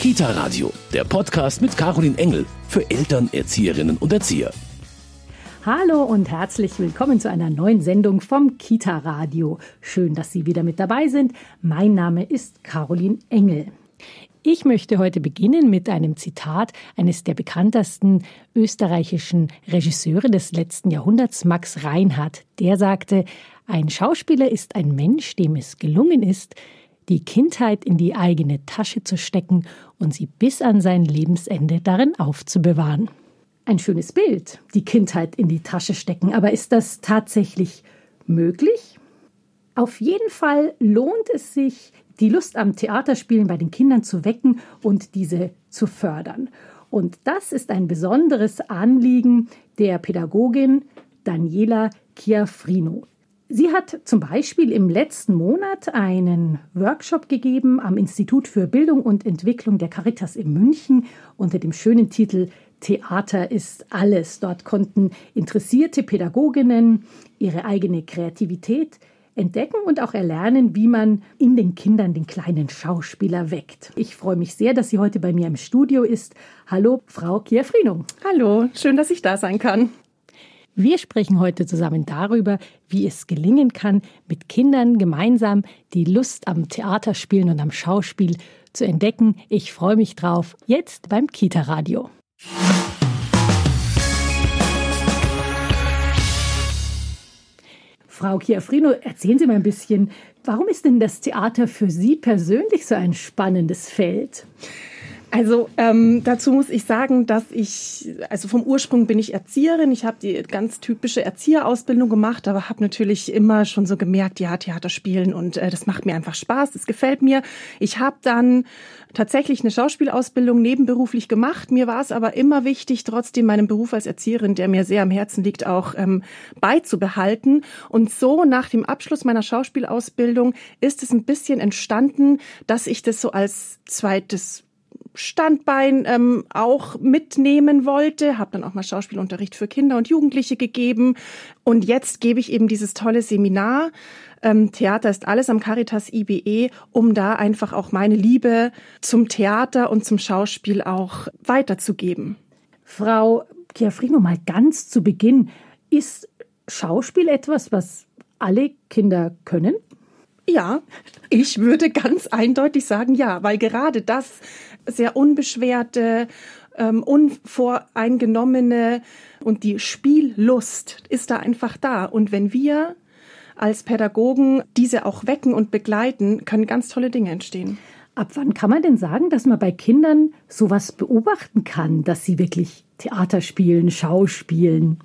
Kita Radio, der Podcast mit Caroline Engel für Eltern, Erzieherinnen und Erzieher. Hallo und herzlich willkommen zu einer neuen Sendung vom Kita Radio. Schön, dass Sie wieder mit dabei sind. Mein Name ist Caroline Engel. Ich möchte heute beginnen mit einem Zitat eines der bekanntesten österreichischen Regisseure des letzten Jahrhunderts, Max Reinhardt. Der sagte, ein Schauspieler ist ein Mensch, dem es gelungen ist, die Kindheit in die eigene Tasche zu stecken und sie bis an sein Lebensende darin aufzubewahren. Ein schönes Bild, die Kindheit in die Tasche stecken, aber ist das tatsächlich möglich? Auf jeden Fall lohnt es sich, die Lust am Theaterspielen bei den Kindern zu wecken und diese zu fördern. Und das ist ein besonderes Anliegen der Pädagogin Daniela Chiafrino. Sie hat zum Beispiel im letzten Monat einen Workshop gegeben am Institut für Bildung und Entwicklung der Caritas in München unter dem schönen Titel Theater ist alles. Dort konnten interessierte Pädagoginnen ihre eigene Kreativität entdecken und auch erlernen, wie man in den Kindern den kleinen Schauspieler weckt. Ich freue mich sehr, dass sie heute bei mir im Studio ist. Hallo, Frau Chiafrino. Hallo, schön, dass ich da sein kann. Wir sprechen heute zusammen darüber, wie es gelingen kann, mit Kindern gemeinsam die Lust am Theaterspielen und am Schauspiel zu entdecken. Ich freue mich drauf. Jetzt beim Kita Radio. Frau Chiafrino, erzählen Sie mal ein bisschen, warum ist denn das Theater für Sie persönlich so ein spannendes Feld? Also ähm, dazu muss ich sagen, dass ich, also vom Ursprung bin ich Erzieherin. Ich habe die ganz typische Erzieherausbildung gemacht, aber habe natürlich immer schon so gemerkt, ja, Theater spielen und äh, das macht mir einfach Spaß, das gefällt mir. Ich habe dann tatsächlich eine Schauspielausbildung nebenberuflich gemacht. Mir war es aber immer wichtig, trotzdem meinen Beruf als Erzieherin, der mir sehr am Herzen liegt, auch ähm, beizubehalten. Und so nach dem Abschluss meiner Schauspielausbildung ist es ein bisschen entstanden, dass ich das so als zweites Standbein ähm, auch mitnehmen wollte, habe dann auch mal Schauspielunterricht für Kinder und Jugendliche gegeben und jetzt gebe ich eben dieses tolle Seminar ähm, Theater ist alles am Caritas IBE, um da einfach auch meine Liebe zum Theater und zum Schauspiel auch weiterzugeben. Frau Chiafrino, mal ganz zu Beginn, ist Schauspiel etwas, was alle Kinder können? Ja, ich würde ganz eindeutig sagen ja, weil gerade das sehr unbeschwerte, ähm, unvoreingenommene und die Spiellust ist da einfach da. Und wenn wir als Pädagogen diese auch wecken und begleiten, können ganz tolle Dinge entstehen. Ab wann kann man denn sagen, dass man bei Kindern sowas beobachten kann, dass sie wirklich Theater spielen, Schauspielen?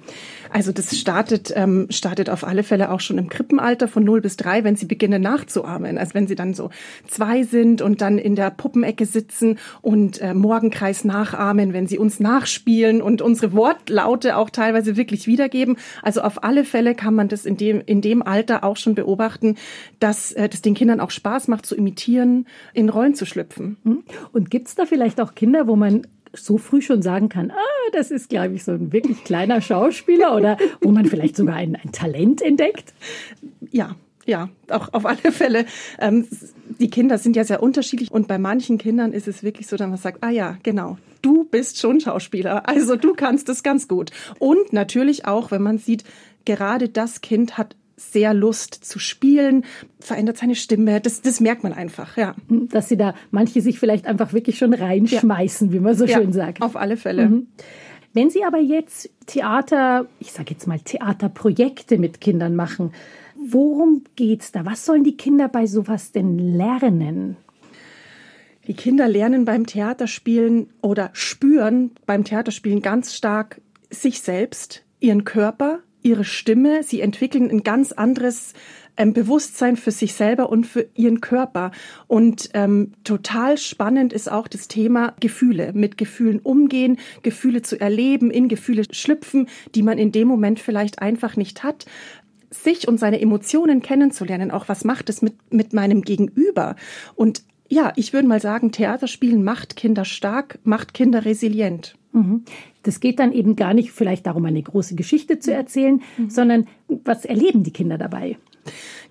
Also das startet, ähm, startet auf alle Fälle auch schon im Krippenalter von 0 bis 3, wenn sie beginnen nachzuahmen. Also wenn sie dann so zwei sind und dann in der Puppenecke sitzen und äh, Morgenkreis nachahmen, wenn sie uns nachspielen und unsere Wortlaute auch teilweise wirklich wiedergeben. Also auf alle Fälle kann man das in dem, in dem Alter auch schon beobachten, dass äh, das den Kindern auch Spaß macht zu imitieren, in Rollen zu schlüpfen. Hm? Und gibt es da vielleicht auch Kinder, wo man so früh schon sagen kann, ah, das ist, glaube ich, so ein wirklich kleiner Schauspieler oder wo man vielleicht sogar ein, ein Talent entdeckt? Ja, ja, auch auf alle Fälle. Ähm, die Kinder sind ja sehr unterschiedlich und bei manchen Kindern ist es wirklich so, dass man sagt, ah ja, genau, du bist schon Schauspieler, also du kannst es ganz gut. Und natürlich auch, wenn man sieht, gerade das Kind hat sehr Lust zu spielen, verändert seine Stimme. Das, das merkt man einfach, ja. Dass sie da manche sich vielleicht einfach wirklich schon reinschmeißen, ja. wie man so ja, schön sagt. Auf alle Fälle. Mhm. Wenn Sie aber jetzt Theater, ich sage jetzt mal Theaterprojekte mit Kindern machen, worum geht's da? Was sollen die Kinder bei sowas denn lernen? Die Kinder lernen beim Theaterspielen oder spüren beim Theaterspielen ganz stark sich selbst, ihren Körper, ihre Stimme. Sie entwickeln ein ganz anderes ähm, Bewusstsein für sich selber und für ihren Körper. Und ähm, total spannend ist auch das Thema Gefühle, mit Gefühlen umgehen, Gefühle zu erleben, in Gefühle schlüpfen, die man in dem Moment vielleicht einfach nicht hat sich und seine Emotionen kennenzulernen, auch was macht es mit, mit meinem Gegenüber. Und ja, ich würde mal sagen, Theaterspielen macht Kinder stark, macht Kinder resilient. Mhm. Das geht dann eben gar nicht vielleicht darum, eine große Geschichte zu erzählen, mhm. sondern was erleben die Kinder dabei?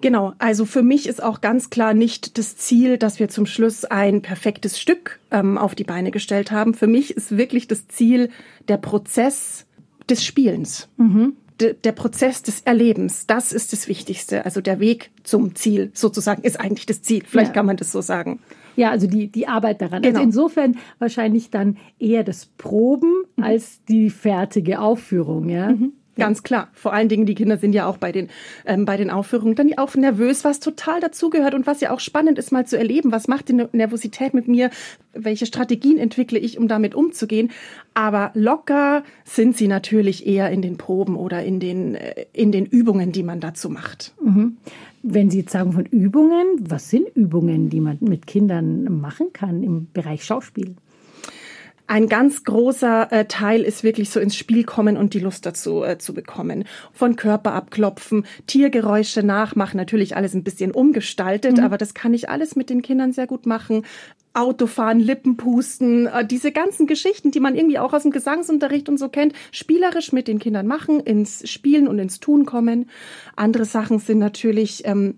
Genau, also für mich ist auch ganz klar nicht das Ziel, dass wir zum Schluss ein perfektes Stück ähm, auf die Beine gestellt haben. Für mich ist wirklich das Ziel der Prozess des Spielens. Mhm. Der Prozess des Erlebens, das ist das Wichtigste. Also der Weg zum Ziel sozusagen ist eigentlich das Ziel. Vielleicht ja. kann man das so sagen. Ja, also die, die Arbeit daran. Also genau. Also insofern wahrscheinlich dann eher das Proben mhm. als die fertige Aufführung, ja. Mhm. Ganz klar. Vor allen Dingen, die Kinder sind ja auch bei den, ähm, bei den Aufführungen dann auch nervös, was total dazugehört und was ja auch spannend ist, mal zu erleben. Was macht die Nervosität mit mir? Welche Strategien entwickle ich, um damit umzugehen? Aber locker sind sie natürlich eher in den Proben oder in den, äh, in den Übungen, die man dazu macht. Mhm. Wenn Sie jetzt sagen von Übungen, was sind Übungen, die man mit Kindern machen kann im Bereich Schauspiel? Ein ganz großer äh, Teil ist wirklich so ins Spiel kommen und die Lust dazu äh, zu bekommen. Von Körper abklopfen, Tiergeräusche nachmachen, natürlich alles ein bisschen umgestaltet, mhm. aber das kann ich alles mit den Kindern sehr gut machen. Autofahren, Lippenpusten, äh, diese ganzen Geschichten, die man irgendwie auch aus dem Gesangsunterricht und so kennt, spielerisch mit den Kindern machen, ins Spielen und ins Tun kommen. Andere Sachen sind natürlich ähm,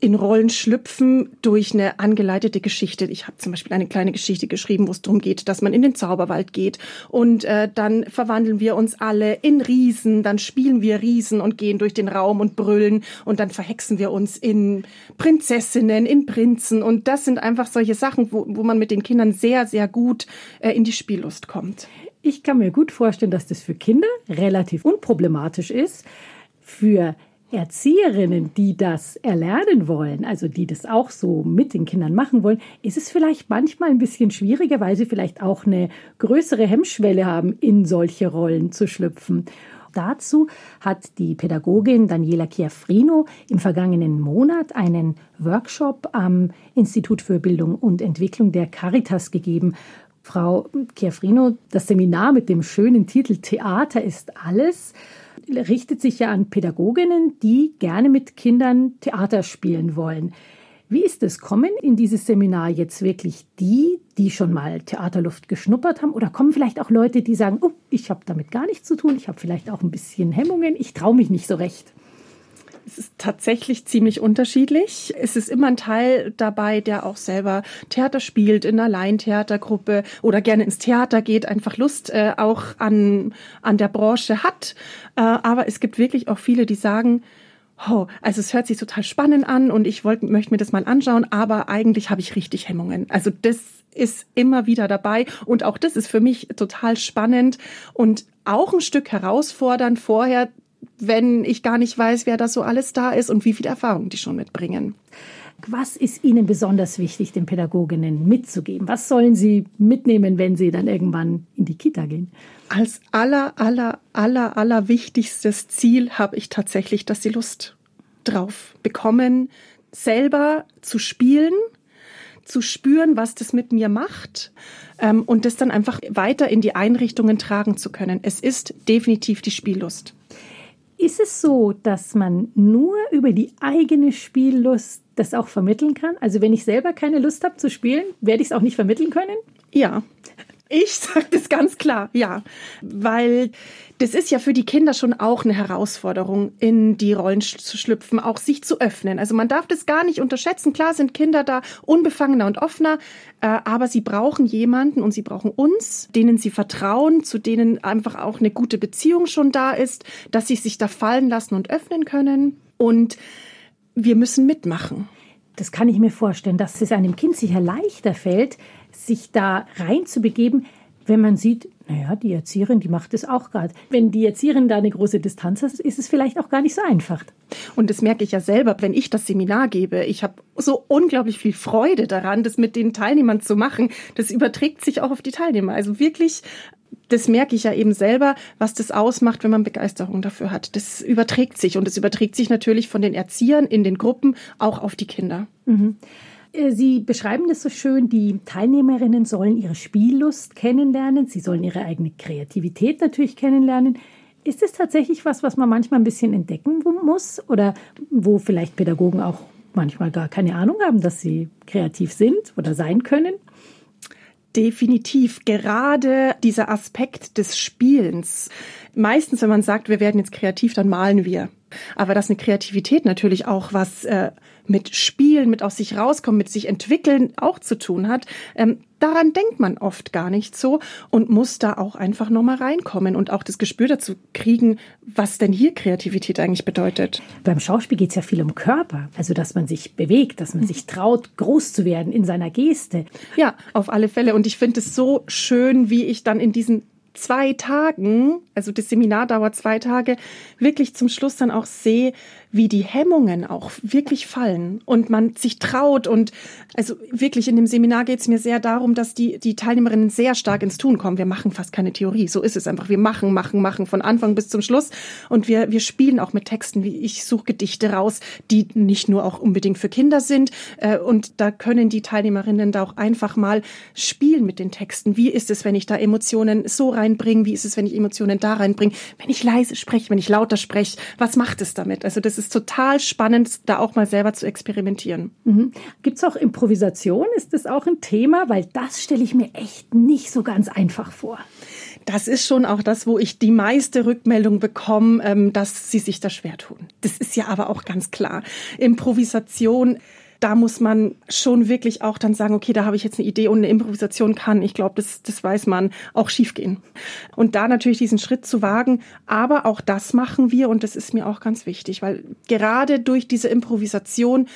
in Rollen schlüpfen durch eine angeleitete Geschichte. Ich habe zum Beispiel eine kleine Geschichte geschrieben, wo es darum geht, dass man in den Zauberwald geht und äh, dann verwandeln wir uns alle in Riesen, dann spielen wir Riesen und gehen durch den Raum und brüllen und dann verhexen wir uns in Prinzessinnen, in Prinzen und das sind einfach solche Sachen, wo, wo man mit den Kindern sehr, sehr gut äh, in die Spiellust kommt. Ich kann mir gut vorstellen, dass das für Kinder relativ unproblematisch ist. Für Erzieherinnen, die das erlernen wollen, also die das auch so mit den Kindern machen wollen, ist es vielleicht manchmal ein bisschen schwieriger, weil sie vielleicht auch eine größere Hemmschwelle haben, in solche Rollen zu schlüpfen. Dazu hat die Pädagogin Daniela Chiafrino im vergangenen Monat einen Workshop am Institut für Bildung und Entwicklung der Caritas gegeben. Frau Chiafrino, das Seminar mit dem schönen Titel Theater ist alles richtet sich ja an Pädagoginnen, die gerne mit Kindern Theater spielen wollen. Wie ist es? Kommen in dieses Seminar jetzt wirklich die, die schon mal Theaterluft geschnuppert haben? Oder kommen vielleicht auch Leute, die sagen, oh, ich habe damit gar nichts zu tun, ich habe vielleicht auch ein bisschen Hemmungen, ich traue mich nicht so recht? Es ist tatsächlich ziemlich unterschiedlich. Es ist immer ein Teil dabei, der auch selber Theater spielt in einer Laientheatergruppe oder gerne ins Theater geht, einfach Lust äh, auch an, an der Branche hat. Äh, aber es gibt wirklich auch viele, die sagen, oh, also es hört sich total spannend an und ich wollte, möchte mir das mal anschauen, aber eigentlich habe ich richtig Hemmungen. Also das ist immer wieder dabei und auch das ist für mich total spannend und auch ein Stück herausfordernd vorher wenn ich gar nicht weiß, wer da so alles da ist und wie viel Erfahrung die schon mitbringen. Was ist Ihnen besonders wichtig, den Pädagoginnen mitzugeben? Was sollen Sie mitnehmen, wenn Sie dann irgendwann in die Kita gehen? Als aller, aller, aller, aller wichtigstes Ziel habe ich tatsächlich, dass sie Lust drauf bekommen, selber zu spielen, zu spüren, was das mit mir macht ähm, und das dann einfach weiter in die Einrichtungen tragen zu können. Es ist definitiv die Spiellust. Ist es so, dass man nur über die eigene Spiellust das auch vermitteln kann? Also wenn ich selber keine Lust habe zu spielen, werde ich es auch nicht vermitteln können? Ja, ich sage das ganz klar, ja, weil das ist ja für die Kinder schon auch eine Herausforderung, in die Rollen zu schlüpfen, auch sich zu öffnen. Also man darf das gar nicht unterschätzen. Klar sind Kinder da unbefangener und offener, äh, aber sie brauchen jemanden und sie brauchen uns, denen sie vertrauen, zu denen einfach auch eine gute Beziehung schon da ist, dass sie sich da fallen lassen und öffnen können. Und wir müssen mitmachen. Das kann ich mir vorstellen, dass es einem Kind sicher leichter fällt, sich da reinzubegeben, wenn man sieht, naja, die Erzieherin, die macht es auch gerade. Wenn die Erzieherin da eine große Distanz hat, ist es vielleicht auch gar nicht so einfach. Und das merke ich ja selber, wenn ich das Seminar gebe. Ich habe so unglaublich viel Freude daran, das mit den Teilnehmern zu machen. Das überträgt sich auch auf die Teilnehmer. Also wirklich, das merke ich ja eben selber, was das ausmacht, wenn man Begeisterung dafür hat. Das überträgt sich und es überträgt sich natürlich von den Erziehern in den Gruppen auch auf die Kinder. Mhm. Äh, Sie beschreiben das so schön, die Teilnehmerinnen sollen ihre Spiellust kennenlernen, sie sollen ihre eigene Kreativität natürlich kennenlernen. Ist es tatsächlich was, was man manchmal ein bisschen entdecken muss oder wo vielleicht Pädagogen auch manchmal gar keine Ahnung haben, dass sie kreativ sind oder sein können? Definitiv. Gerade dieser Aspekt des Spielens. Meistens, wenn man sagt, wir werden jetzt kreativ, dann malen wir Aber dass eine Kreativität natürlich auch was äh, mit Spielen, mit aus sich rauskommen, mit sich entwickeln auch zu tun hat, ähm, daran denkt man oft gar nicht so und muss da auch einfach nochmal reinkommen und auch das Gespür dazu kriegen, was denn hier Kreativität eigentlich bedeutet. Beim Schauspiel geht es ja viel um Körper, also dass man sich bewegt, dass man sich traut, groß zu werden in seiner Geste. Ja, auf alle Fälle. Und ich finde es so schön, wie ich dann in diesen zwei Tagen, also das Seminar dauert zwei Tage, wirklich zum Schluss dann auch sehe, wie die Hemmungen auch wirklich fallen und man sich traut. Und also wirklich in dem Seminar geht es mir sehr darum, dass die, die Teilnehmerinnen sehr stark ins Tun kommen. Wir machen fast keine Theorie. So ist es einfach. Wir machen, machen, machen von Anfang bis zum Schluss. Und wir, wir spielen auch mit Texten, wie ich suche Gedichte raus, die nicht nur auch unbedingt für Kinder sind. Äh, und da können die Teilnehmerinnen da auch einfach mal spielen mit den Texten. Wie ist es, wenn ich da Emotionen so reinbringe? Wie ist es, wenn ich Emotionen da reinbringe? Wenn ich leise spreche, wenn ich lauter spreche, was macht es damit? Also das ist total spannend, da auch mal selber zu experimentieren. Mhm. Gibt es auch Improvisation? Ist das auch ein Thema? Weil das stelle ich mir echt nicht so ganz einfach vor. Das ist schon auch das, wo ich die meiste Rückmeldung bekomme, ähm, dass sie sich da schwer tun. Das ist ja aber auch ganz klar. Improvisation da muss man schon wirklich auch dann sagen, okay, da habe ich jetzt eine Idee und eine Improvisation kann, ich glaube, das, das weiß man, auch schiefgehen. Und da natürlich diesen Schritt zu wagen, aber auch das machen wir und das ist mir auch ganz wichtig, weil gerade durch diese Improvisation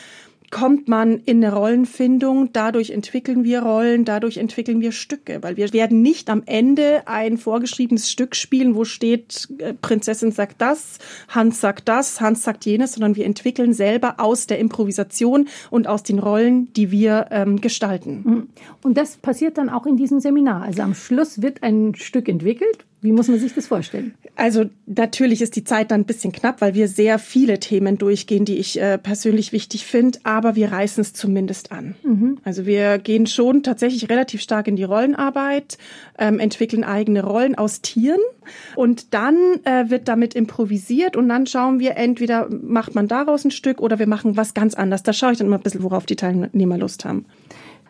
kommt man in eine Rollenfindung, dadurch entwickeln wir Rollen, dadurch entwickeln wir Stücke, weil wir werden nicht am Ende ein vorgeschriebenes Stück spielen, wo steht, äh, Prinzessin sagt das, Hans sagt das, Hans sagt jenes, sondern wir entwickeln selber aus der Improvisation und aus den Rollen, die wir ähm, gestalten. Mhm. Und das passiert dann auch in diesem Seminar. Also am Schluss wird ein Stück entwickelt, wie muss man sich das vorstellen? Also natürlich ist die Zeit dann ein bisschen knapp, weil wir sehr viele Themen durchgehen, die ich äh, persönlich wichtig finde, aber wir reißen es zumindest an. Mhm. Also wir gehen schon tatsächlich relativ stark in die Rollenarbeit, ähm, entwickeln eigene Rollen aus Tieren und dann äh, wird damit improvisiert und dann schauen wir, entweder macht man daraus ein Stück oder wir machen was ganz anderes. Da schaue ich dann immer ein bisschen, worauf die Teilnehmer Lust haben.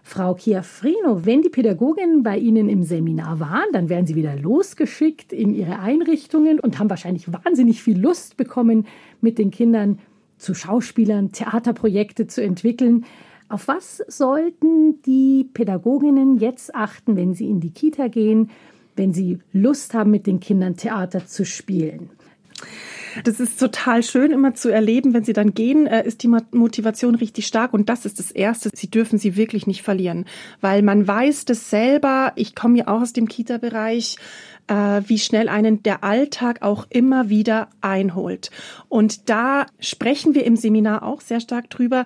Frau Chiafrino, wenn die Pädagoginnen bei Ihnen im Seminar waren, dann werden sie wieder losgeschickt in ihre Einrichtungen und haben wahrscheinlich wahnsinnig viel Lust bekommen, mit den Kindern zu Schauspielern, Theaterprojekte zu entwickeln. Auf was sollten die Pädagoginnen jetzt achten, wenn sie in die Kita gehen, wenn sie Lust haben, mit den Kindern Theater zu spielen? Das ist total schön immer zu erleben, wenn sie dann gehen, äh, ist die Motivation richtig stark und das ist das Erste. Sie dürfen sie wirklich nicht verlieren, weil man weiß das selber. Ich komme ja auch aus dem Kita-Bereich äh, wie schnell einen der Alltag auch immer wieder einholt. Und da sprechen wir im Seminar auch sehr stark drüber,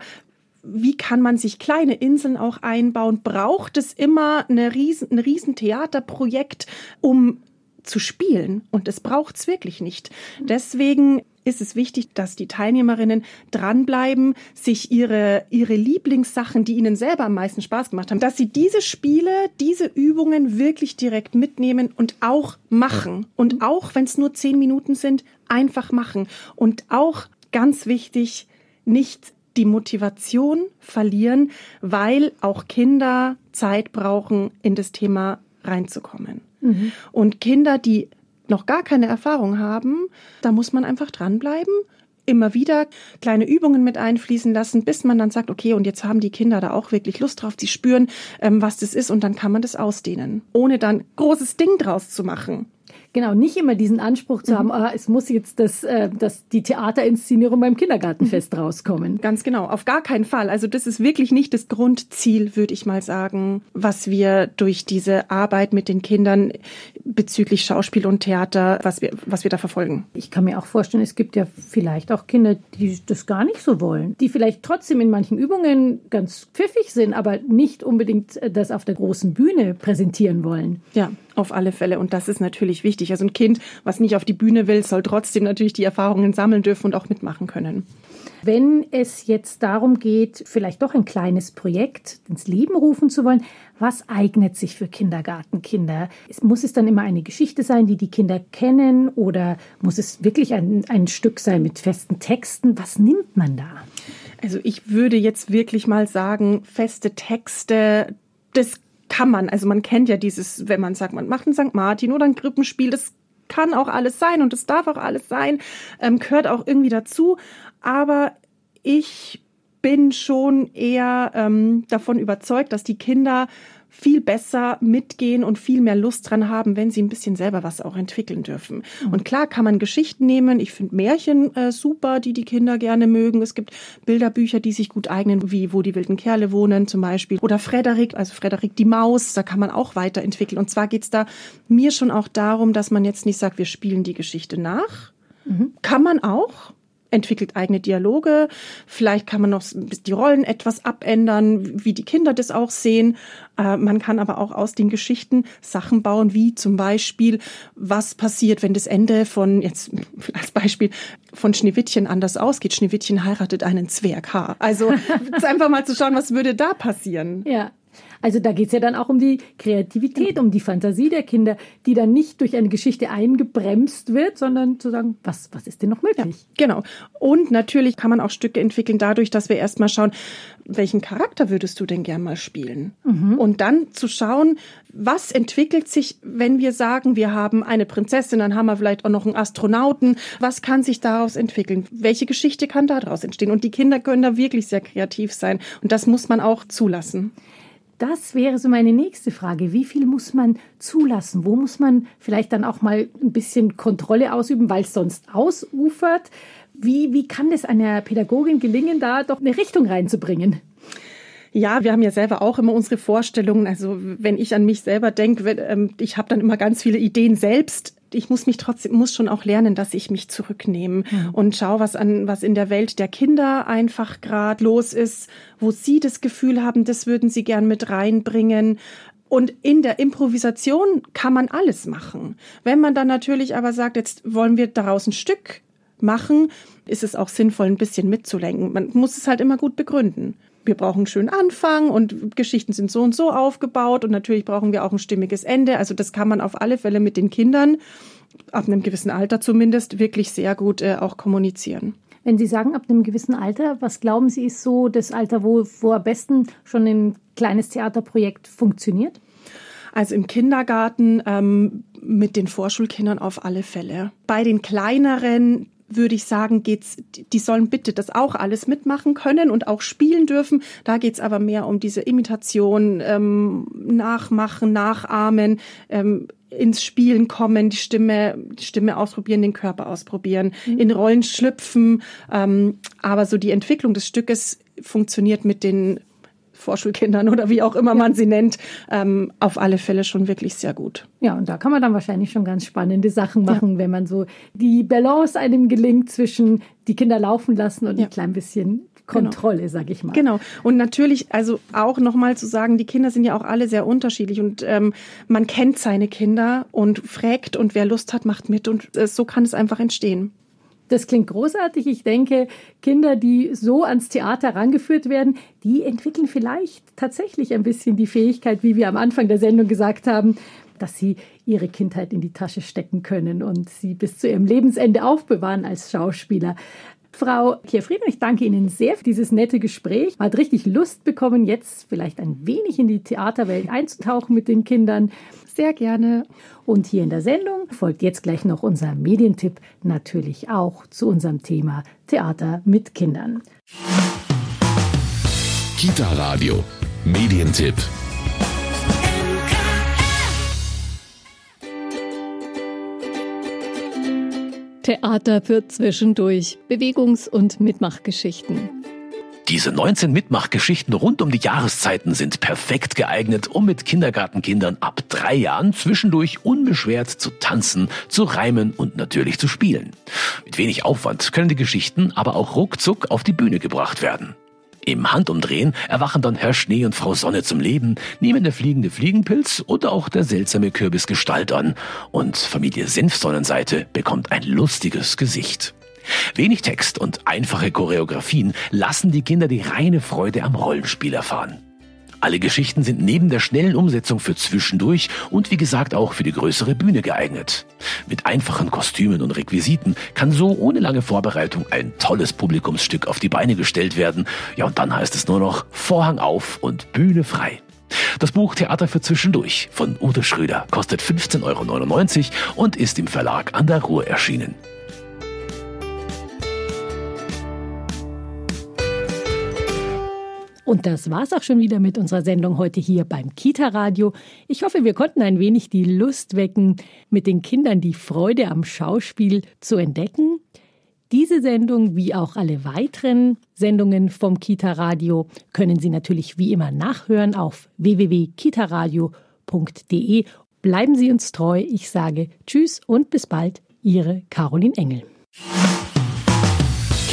wie kann man sich kleine Inseln auch einbauen? Braucht es immer eine riesen, ein Riesentheaterprojekt, um zu spielen. Und es braucht's wirklich nicht. Deswegen ist es wichtig, dass die Teilnehmerinnen dranbleiben, sich ihre, ihre Lieblingssachen, die ihnen selber am meisten Spaß gemacht haben, dass sie diese Spiele, diese Übungen wirklich direkt mitnehmen und auch machen. Und auch, wenn es nur zehn Minuten sind, einfach machen. Und auch ganz wichtig, nicht die Motivation verlieren, weil auch Kinder Zeit brauchen, in das Thema reinzukommen. Mhm. Und Kinder, die noch gar keine Erfahrung haben, da muss man einfach dranbleiben, immer wieder kleine Übungen mit einfließen lassen, bis man dann sagt, okay, und jetzt haben die Kinder da auch wirklich Lust drauf, sie spüren, ähm, was das ist und dann kann man das ausdehnen, ohne dann großes Ding draus zu machen. Genau, nicht immer diesen Anspruch zu haben, mhm. ah, es muss jetzt das, äh, das, die Theaterinszenierung beim Kindergartenfest mhm. rauskommen. Ganz genau, auf gar keinen Fall. Also das ist wirklich nicht das Grundziel, würde ich mal sagen, was wir durch diese Arbeit mit den Kindern bezüglich Schauspiel und Theater, was wir, was wir da verfolgen. Ich kann mir auch vorstellen, es gibt ja vielleicht auch Kinder, die das gar nicht so wollen, die vielleicht trotzdem in manchen Übungen ganz pfiffig sind, aber nicht unbedingt das auf der großen Bühne präsentieren wollen. Ja, auf alle Fälle. Und das ist natürlich wichtig. Also ein Kind, was nicht auf die Bühne will, soll trotzdem natürlich die Erfahrungen sammeln dürfen und auch mitmachen können. Wenn es jetzt darum geht, vielleicht doch ein kleines Projekt ins Leben rufen zu wollen, was eignet sich für Kindergartenkinder? Muss es dann immer eine Geschichte sein, die die Kinder kennen oder muss es wirklich ein, ein Stück sein mit festen Texten? Was nimmt man da? Also ich würde jetzt wirklich mal sagen, feste Texte, das kann man. Also man kennt ja dieses, wenn man sagt, man macht ein St. Martin oder ein Krippenspiel, das kann auch alles sein und es darf auch alles sein, ähm, gehört auch irgendwie dazu. Aber ich bin schon eher ähm, davon überzeugt, dass die Kinder viel besser mitgehen und viel mehr Lust dran haben, wenn sie ein bisschen selber was auch entwickeln dürfen. Mhm. Und klar kann man Geschichten nehmen. Ich finde Märchen äh, super, die die Kinder gerne mögen. Es gibt Bilderbücher, die sich gut eignen, wie Wo die wilden Kerle wohnen zum Beispiel. Oder Frederik, also Frederik die Maus, da kann man auch weiterentwickeln. Und zwar geht's da mir schon auch darum, dass man jetzt nicht sagt, wir spielen die Geschichte nach. Mhm. Kann man auch, entwickelt eigene Dialoge. Vielleicht kann man noch die Rollen etwas abändern, wie die Kinder das auch sehen. Äh, man kann aber auch aus den Geschichten Sachen bauen, wie zum Beispiel, was passiert, wenn das Ende von, jetzt als Beispiel, von Schneewittchen anders ausgeht. Schneewittchen heiratet einen Zwerg. Also einfach mal zu schauen, was würde da passieren. Ja. Also da geht's ja dann auch um die Kreativität, um die Fantasie der Kinder, die dann nicht durch eine Geschichte eingebremst wird, sondern zu sagen, was, was ist denn noch möglich? Ja, genau. Und natürlich kann man auch Stücke entwickeln dadurch, dass wir erstmal schauen, welchen Charakter würdest du denn gern mal spielen? Mhm. Und dann zu schauen, was entwickelt sich, wenn wir sagen, wir haben eine Prinzessin, dann haben wir vielleicht auch noch einen Astronauten. Was kann sich daraus entwickeln? Welche Geschichte kann daraus entstehen? Und die Kinder können da wirklich sehr kreativ sein. Und das muss man auch zulassen. Das wäre so meine nächste Frage. Wie viel muss man zulassen? Wo muss man vielleicht dann auch mal ein bisschen Kontrolle ausüben, weil es sonst ausufert? Wie, wie kann es einer Pädagogin gelingen, da doch eine Richtung reinzubringen? Ja, wir haben ja selber auch immer unsere Vorstellungen. Also wenn ich an mich selber denke, ähm, ich habe dann immer ganz viele Ideen selbst ich muss mich trotzdem, muss schon auch lernen, dass ich mich zurücknehme mhm. und schaue, was an, was in der Welt der Kinder einfach gerade los ist, wo sie das Gefühl haben, das würden sie gern mit reinbringen. Und in der Improvisation kann man alles machen. Wenn man dann natürlich aber sagt, jetzt wollen wir daraus ein Stück machen, ist es auch sinnvoll, ein bisschen mitzulenken. Man muss es halt immer gut begründen wir brauchen einen schönen Anfang und Geschichten sind so und so aufgebaut und natürlich brauchen wir auch ein stimmiges Ende. Also das kann man auf alle Fälle mit den Kindern, ab einem gewissen Alter zumindest, wirklich sehr gut äh, auch kommunizieren. Wenn Sie sagen, ab einem gewissen Alter, was glauben Sie ist so das Alter, wo, wo am besten schon ein kleines Theaterprojekt funktioniert? Also im Kindergarten ähm, mit den Vorschulkindern auf alle Fälle. Bei den kleineren, würde ich sagen, geht's, die sollen bitte das auch alles mitmachen können und auch spielen dürfen. Da geht's aber mehr um diese Imitation, ähm, Nachmachen, Nachahmen, ähm, ins Spielen kommen, die Stimme, die Stimme ausprobieren, den Körper ausprobieren, mhm. in Rollen schlüpfen. Ähm, aber so die Entwicklung des Stückes funktioniert mit den Vorschulkindern oder wie auch immer man sie nennt, ähm, auf alle Fälle schon wirklich sehr gut. Ja, und da kann man dann wahrscheinlich schon ganz spannende Sachen machen, ja. wenn man so die Balance einem gelingt zwischen die Kinder laufen lassen und ja. ein klein bisschen Kontrolle, genau. sag ich mal. Genau. Und natürlich, also auch nochmal zu sagen, die Kinder sind ja auch alle sehr unterschiedlich und ähm, man kennt seine Kinder und fragt und wer Lust hat, macht mit und äh, so kann es einfach entstehen. Das klingt großartig. Ich denke, Kinder, die so ans Theater rangeführt werden, die entwickeln vielleicht tatsächlich ein bisschen die Fähigkeit, wie wir am Anfang der Sendung gesagt haben, dass sie ihre Kindheit in die Tasche stecken können und sie bis zu ihrem Lebensende aufbewahren als Schauspieler. Frau Kierfrieden, ich danke Ihnen sehr für dieses nette Gespräch. Man hat richtig Lust bekommen, jetzt vielleicht ein wenig in die Theaterwelt einzutauchen mit den Kindern. Sehr gerne. Und hier in der Sendung folgt jetzt gleich noch unser Medientipp, natürlich auch zu unserem Thema Theater mit Kindern. Kita Radio, Medientipp. Theater für zwischendurch, Bewegungs- und Mitmachgeschichten. Diese 19 Mitmachgeschichten rund um die Jahreszeiten sind perfekt geeignet, um mit Kindergartenkindern ab drei Jahren zwischendurch unbeschwert zu tanzen, zu reimen und natürlich zu spielen. Mit wenig Aufwand können die Geschichten aber auch ruckzuck auf die Bühne gebracht werden. Im Handumdrehen erwachen dann Herr Schnee und Frau Sonne zum Leben, nehmen der fliegende Fliegenpilz oder auch der seltsame Kürbis Gestalt an und Familie Senfsonnenseite bekommt ein lustiges Gesicht. Wenig Text und einfache Choreografien lassen die Kinder die reine Freude am Rollenspiel erfahren. Alle Geschichten sind neben der schnellen Umsetzung für zwischendurch und wie gesagt auch für die größere Bühne geeignet. Mit einfachen Kostümen und Requisiten kann so ohne lange Vorbereitung ein tolles Publikumsstück auf die Beine gestellt werden. Ja, und dann heißt es nur noch Vorhang auf und Bühne frei. Das Buch Theater für Zwischendurch von Udo Schröder kostet 15,99 Euro und ist im Verlag an der Ruhr erschienen. Und das war's auch schon wieder mit unserer Sendung heute hier beim Kita Radio. Ich hoffe, wir konnten ein wenig die Lust wecken, mit den Kindern die Freude am Schauspiel zu entdecken. Diese Sendung wie auch alle weiteren Sendungen vom Kita Radio können Sie natürlich wie immer nachhören auf www.kitaradio.de. Bleiben Sie uns treu. Ich sage Tschüss und bis bald. Ihre Caroline Engel.